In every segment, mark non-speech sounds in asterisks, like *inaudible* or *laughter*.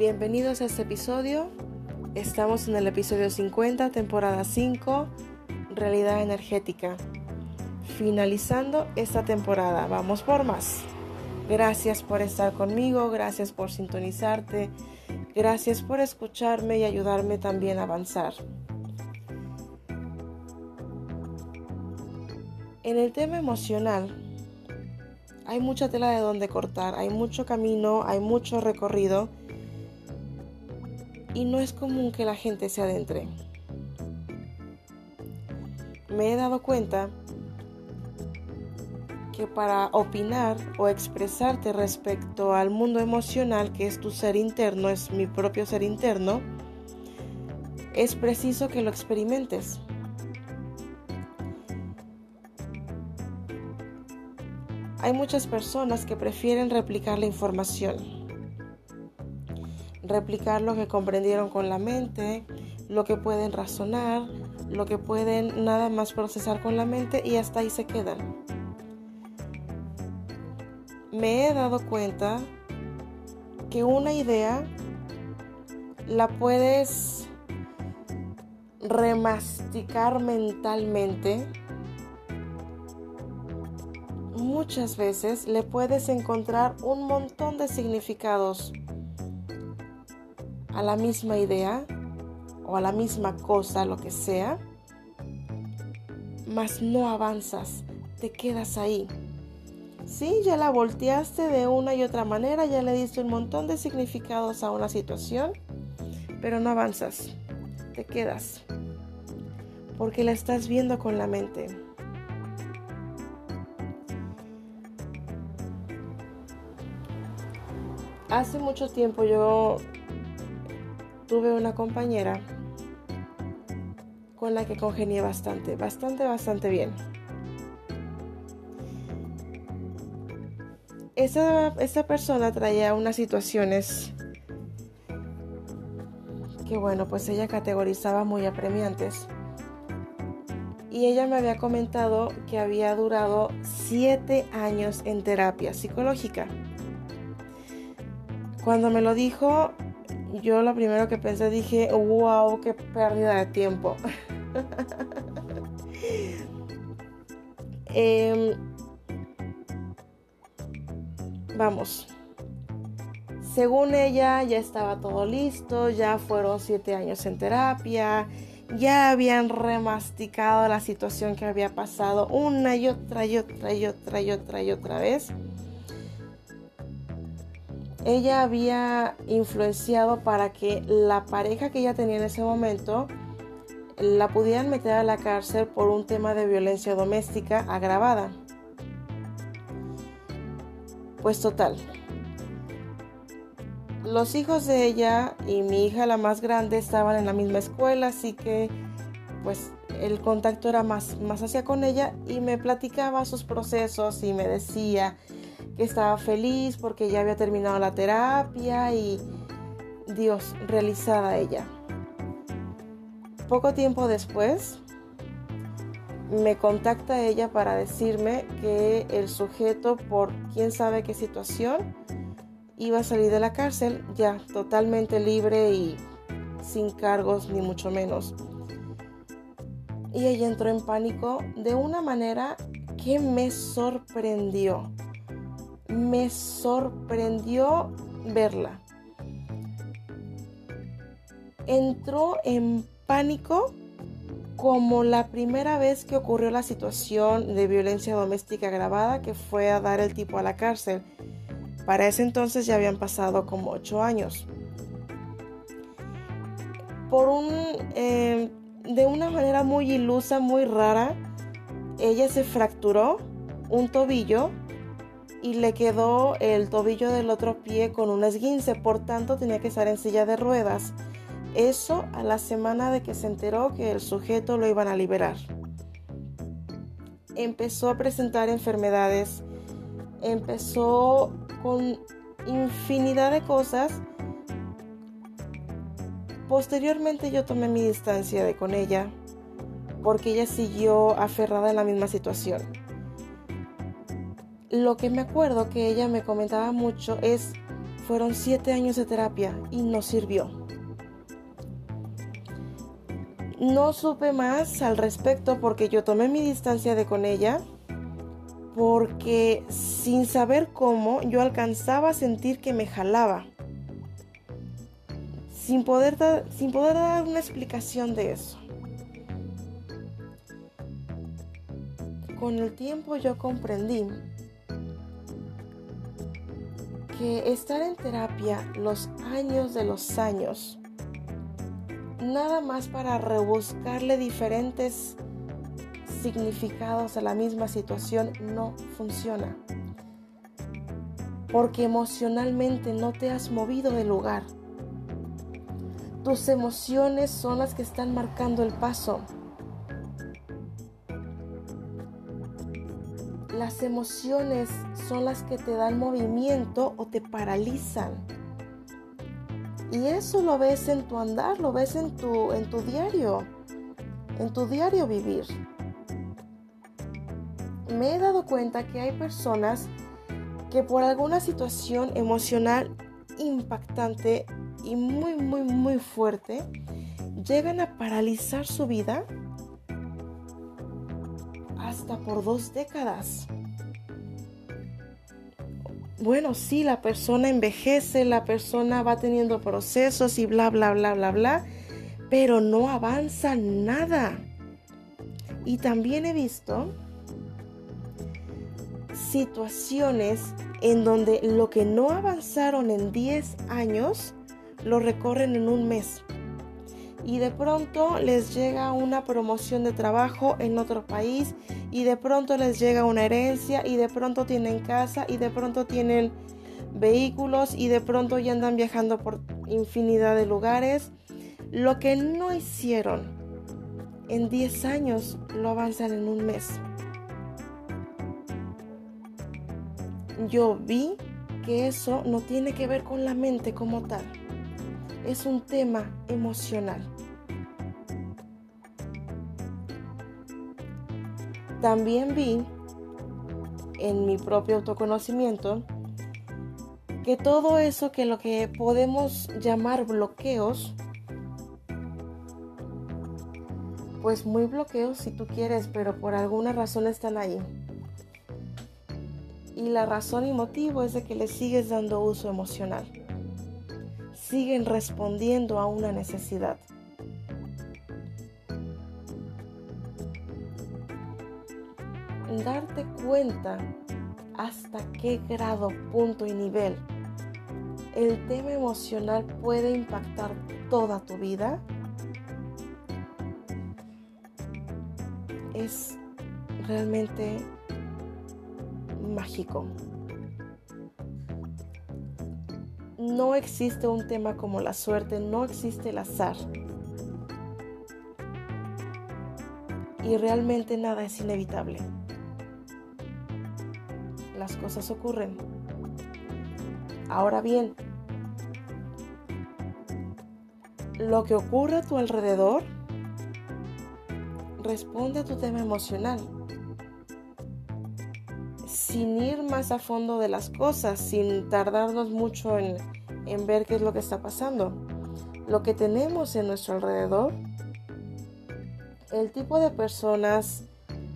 Bienvenidos a este episodio. Estamos en el episodio 50, temporada 5, realidad energética. Finalizando esta temporada, vamos por más. Gracias por estar conmigo, gracias por sintonizarte, gracias por escucharme y ayudarme también a avanzar. En el tema emocional, hay mucha tela de donde cortar, hay mucho camino, hay mucho recorrido y no es común que la gente se adentre. Me he dado cuenta que para opinar o expresarte respecto al mundo emocional, que es tu ser interno, es mi propio ser interno, es preciso que lo experimentes. Hay muchas personas que prefieren replicar la información, replicar lo que comprendieron con la mente, lo que pueden razonar, lo que pueden nada más procesar con la mente y hasta ahí se quedan. Me he dado cuenta que una idea la puedes remasticar mentalmente muchas veces le puedes encontrar un montón de significados a la misma idea o a la misma cosa, lo que sea, mas no avanzas, te quedas ahí. Sí, ya la volteaste de una y otra manera, ya le diste un montón de significados a una situación, pero no avanzas, te quedas, porque la estás viendo con la mente. Hace mucho tiempo yo tuve una compañera con la que congenié bastante, bastante, bastante bien. Esa, persona traía unas situaciones que bueno, pues ella categorizaba muy apremiantes. Y ella me había comentado que había durado siete años en terapia psicológica. Cuando me lo dijo, yo lo primero que pensé dije, wow, qué pérdida de tiempo. *laughs* Em, vamos. Según ella, ya estaba todo listo, ya fueron siete años en terapia, ya habían remasticado la situación que había pasado una y otra y otra y otra y otra y otra vez ella había influenciado para que la pareja que ella tenía en ese momento la pudieran meter a la cárcel por un tema de violencia doméstica agravada. Pues total. Los hijos de ella y mi hija la más grande estaban en la misma escuela, así que pues el contacto era más, más hacia con ella y me platicaba sus procesos y me decía estaba feliz porque ya había terminado la terapia y Dios, realizada ella. Poco tiempo después me contacta ella para decirme que el sujeto por quién sabe qué situación iba a salir de la cárcel ya totalmente libre y sin cargos ni mucho menos. Y ella entró en pánico de una manera que me sorprendió me sorprendió verla. Entró en pánico como la primera vez que ocurrió la situación de violencia doméstica agravada que fue a dar el tipo a la cárcel. Para ese entonces ya habían pasado como ocho años. Por un, eh, de una manera muy ilusa, muy rara, ella se fracturó un tobillo y le quedó el tobillo del otro pie con un esguince, por tanto tenía que estar en silla de ruedas. Eso a la semana de que se enteró que el sujeto lo iban a liberar. Empezó a presentar enfermedades, empezó con infinidad de cosas. Posteriormente yo tomé mi distancia de con ella porque ella siguió aferrada en la misma situación lo que me acuerdo que ella me comentaba mucho es Fueron siete años de terapia y no sirvió. No supe más al respecto porque yo tomé mi distancia de con ella porque sin saber cómo yo alcanzaba a sentir que me jalaba. Sin poder, sin poder dar una explicación de eso. Con el tiempo yo comprendí que estar en terapia los años de los años, nada más para rebuscarle diferentes significados a la misma situación no funciona. Porque emocionalmente no te has movido del lugar. Tus emociones son las que están marcando el paso. Las emociones son las que te dan movimiento o te paralizan. Y eso lo ves en tu andar, lo ves en tu, en tu diario, en tu diario vivir me he dado cuenta que hay personas que por alguna situación emocional impactante y muy, muy, muy fuerte, llegan a paralizar su vida hasta por dos décadas. Bueno, sí, la persona envejece, la persona va teniendo procesos y bla, bla, bla, bla, bla, pero no avanza nada. Y también he visto situaciones en donde lo que no avanzaron en 10 años lo recorren en un mes. Y de pronto les llega una promoción de trabajo en otro país y de pronto les llega una herencia y de pronto tienen casa y de pronto tienen vehículos y de pronto ya andan viajando por infinidad de lugares. Lo que no hicieron en 10 años lo avanzan en un mes. yo vi que eso no tiene que ver con la mente como tal. Es un tema emocional. También vi en mi propio autoconocimiento que todo eso que lo que podemos llamar bloqueos, pues muy bloqueos si tú quieres, pero por alguna razón están ahí. Y la razón y motivo es de que le sigues dando uso emocional. Siguen respondiendo a una necesidad. Darte cuenta hasta qué grado, punto y nivel el tema emocional puede impactar toda tu vida es realmente mágico. No existe un tema como la suerte, no existe el azar. Y realmente nada es inevitable. Las cosas ocurren. Ahora bien, lo que ocurre a tu alrededor responde a tu tema emocional sin ir más a fondo de las cosas, sin tardarnos mucho en, ver qué es lo que está pasando. Lo que tenemos en nuestro alrededor, el tipo de personas,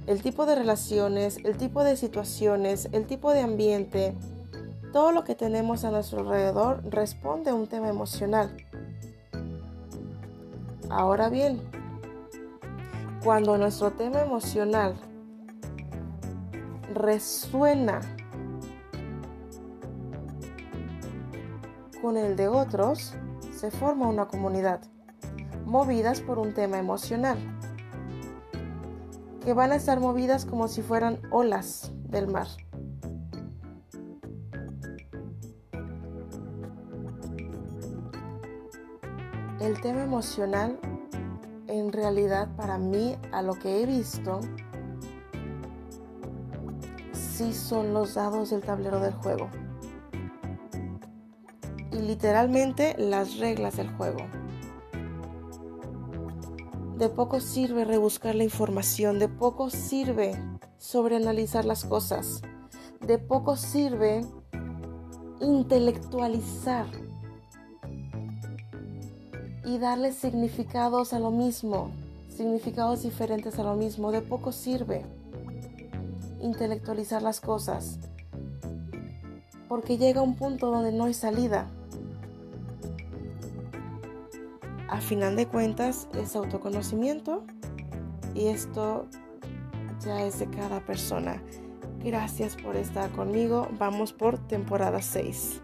el tipo de relaciones, el tipo de situaciones, el tipo de ambiente, todo lo que tenemos a nuestro alrededor responde a un tema emocional. Ahora bien, cuando nuestro tema emocional resuena con el de otros, se forma una comunidad, movidas por un tema emocional, que van a estar movidas como si fueran olas del mar. El tema emocional, en realidad para mí, a lo que he visto, sí son los dados del tablero del juego. Y literalmente las reglas del juego. De poco sirve rebuscar la información, de poco sirve sobreanalizar las cosas, de poco sirve intelectualizar y darle significados a lo mismo, significados diferentes a lo mismo. De poco sirve intelectualizar las cosas, porque llega un punto donde no hay salida. A final de cuentas es autoconocimiento y esto ya es de cada persona. Gracias por estar conmigo. Vamos por temporada 6.